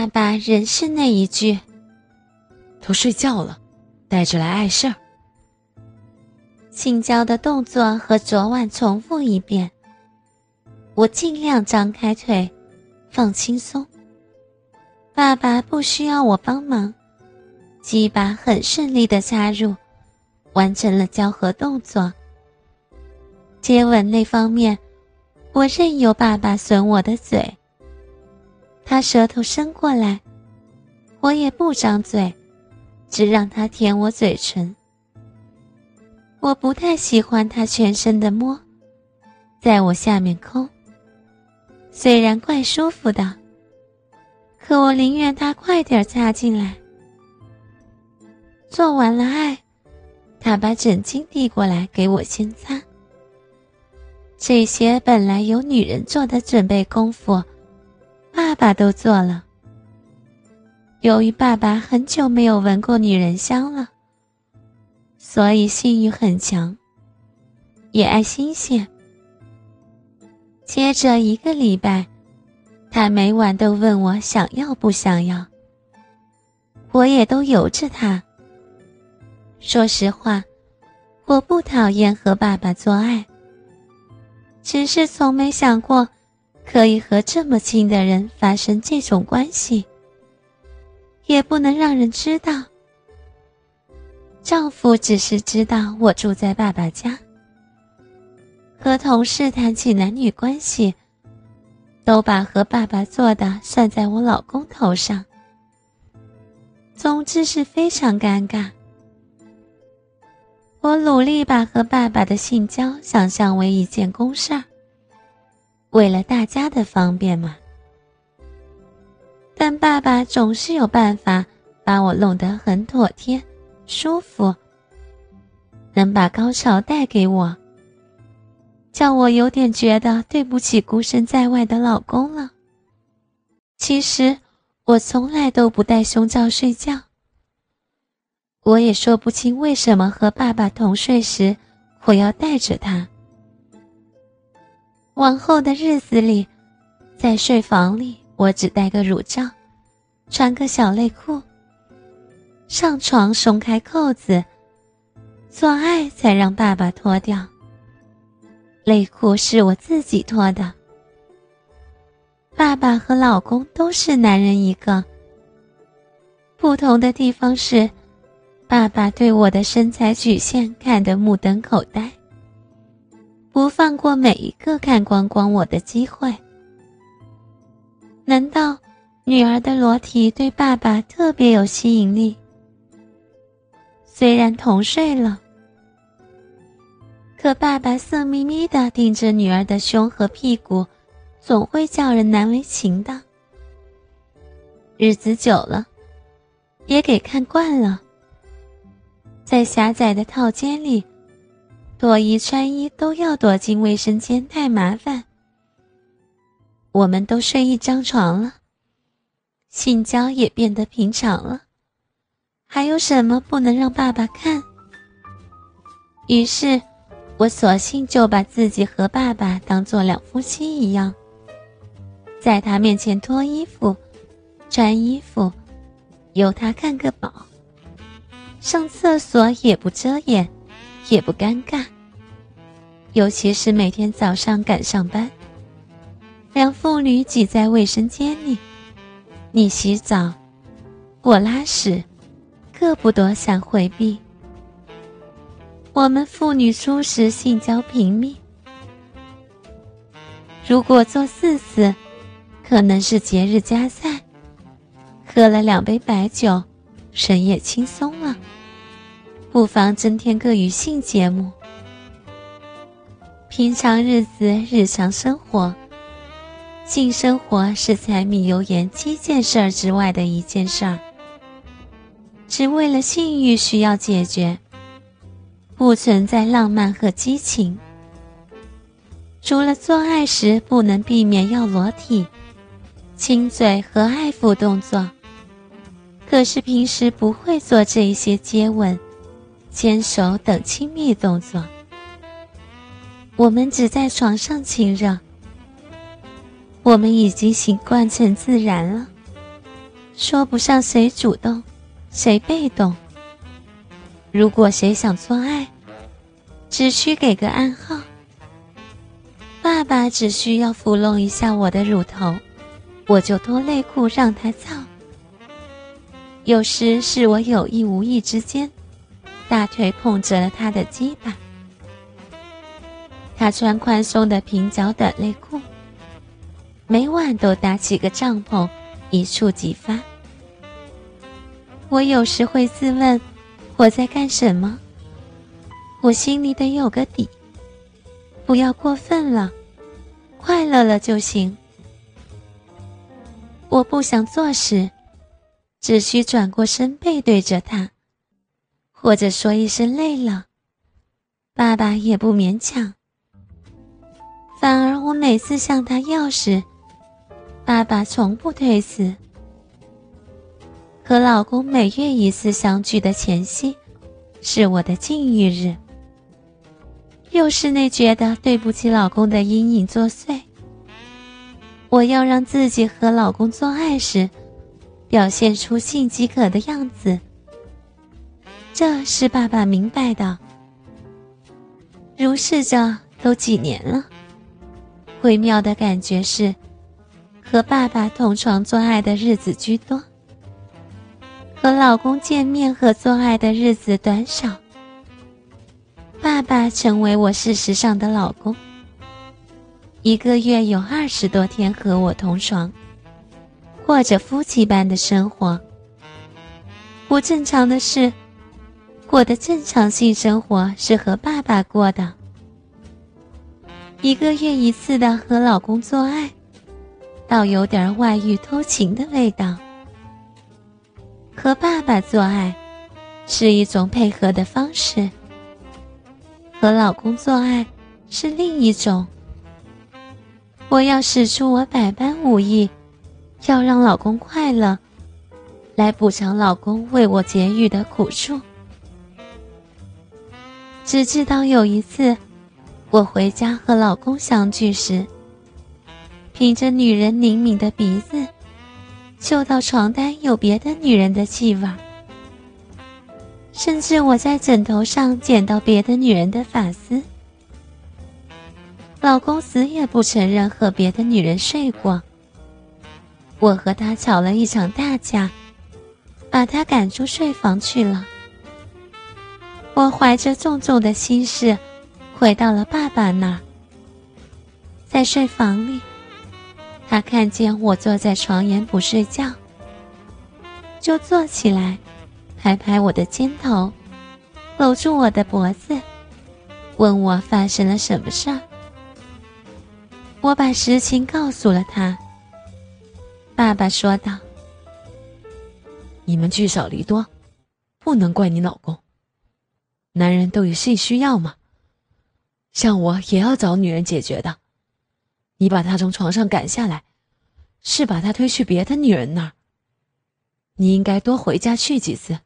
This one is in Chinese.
爸爸仍是那一句：“都睡觉了，带着来碍事儿。”性交的动作和昨晚重复一遍。我尽量张开腿，放轻松。爸爸不需要我帮忙，鸡巴很顺利的插入，完成了交合动作。接吻那方面，我任由爸爸损我的嘴。他舌头伸过来，我也不张嘴，只让他舔我嘴唇。我不太喜欢他全身的摸，在我下面抠。虽然怪舒服的，可我宁愿他快点插进来。做完了爱，他把枕巾递过来给我先擦。这些本来由女人做的准备功夫，爸爸都做了。由于爸爸很久没有闻过女人香了，所以性欲很强，也爱新鲜。接着一个礼拜，他每晚都问我想要不想要，我也都由着他。说实话，我不讨厌和爸爸做爱。只是从没想过，可以和这么亲的人发生这种关系，也不能让人知道。丈夫只是知道我住在爸爸家，和同事谈起男女关系，都把和爸爸做的算在我老公头上。总之是非常尴尬。我努力把和爸爸的性交想象为一件公事儿，为了大家的方便嘛。但爸爸总是有办法把我弄得很妥帖、舒服，能把高潮带给我，叫我有点觉得对不起孤身在外的老公了。其实我从来都不戴胸罩睡觉。我也说不清为什么和爸爸同睡时，我要带着他。往后的日子里，在睡房里，我只戴个乳罩，穿个小内裤。上床松开扣子，做爱才让爸爸脱掉。内裤是我自己脱的。爸爸和老公都是男人一个，不同的地方是。爸爸对我的身材曲线看得目瞪口呆，不放过每一个看光光我的机会。难道女儿的裸体对爸爸特别有吸引力？虽然同睡了，可爸爸色眯眯的盯着女儿的胸和屁股，总会叫人难为情的。日子久了，也给看惯了。在狭窄的套间里，脱衣穿衣都要躲进卫生间，太麻烦。我们都睡一张床了，性交也变得平常了，还有什么不能让爸爸看？于是，我索性就把自己和爸爸当做两夫妻一样，在他面前脱衣服、穿衣服，由他看个饱。上厕所也不遮掩，也不尴尬。尤其是每天早上赶上班，两妇女挤在卫生间里，你洗澡，我拉屎，各不多想回避。我们妇女初时性交频密，如果做四次，可能是节日加赛，喝了两杯白酒。神也轻松了，不妨增添个女性节目。平常日子，日常生活，性生活是柴米油盐七件事儿之外的一件事儿。只为了性欲需要解决，不存在浪漫和激情。除了做爱时不能避免要裸体、亲嘴和爱抚动作。可是平时不会做这一些接吻、牵手等亲密动作，我们只在床上亲热。我们已经习惯成自然了，说不上谁主动，谁被动。如果谁想做爱，只需给个暗号。爸爸只需要抚弄一下我的乳头，我就脱内裤让他操。有时是我有意无意之间，大腿碰着了他的鸡巴。他穿宽松的平角短内裤，每晚都搭起个帐篷，一触即发。我有时会自问，我在干什么？我心里得有个底，不要过分了，快乐了就行。我不想做时。只需转过身背对着他，或者说一声累了，爸爸也不勉强。反而我每次向他要时，爸爸从不推辞。和老公每月一次相聚的前夕，是我的禁欲日。又是那觉得对不起老公的阴影作祟。我要让自己和老公做爱时。表现出性饥渴的样子，这是爸爸明白的。如是着都几年了，微妙的感觉是，和爸爸同床做爱的日子居多，和老公见面和做爱的日子短少。爸爸成为我事实上的老公，一个月有二十多天和我同床。过着夫妻般的生活。不正常的是，我的正常性生活是和爸爸过的。一个月一次的和老公做爱，倒有点外遇偷情的味道。和爸爸做爱，是一种配合的方式；和老公做爱，是另一种。我要使出我百般武艺。要让老公快乐，来补偿老公为我节育的苦处。只知道有一次，我回家和老公相聚时，凭着女人灵敏的鼻子，嗅到床单有别的女人的气味甚至我在枕头上捡到别的女人的发丝。老公死也不承认和别的女人睡过。我和他吵了一场大架，把他赶出睡房去了。我怀着重重的心事，回到了爸爸那儿。在睡房里，他看见我坐在床沿不睡觉，就坐起来，拍拍我的肩头，搂住我的脖子，问我发生了什么事儿。我把实情告诉了他。爸爸说道：“你们聚少离多，不能怪你老公。男人都有性需要吗，像我也要找女人解决的。你把他从床上赶下来，是把他推去别的女人那儿。你应该多回家去几次。”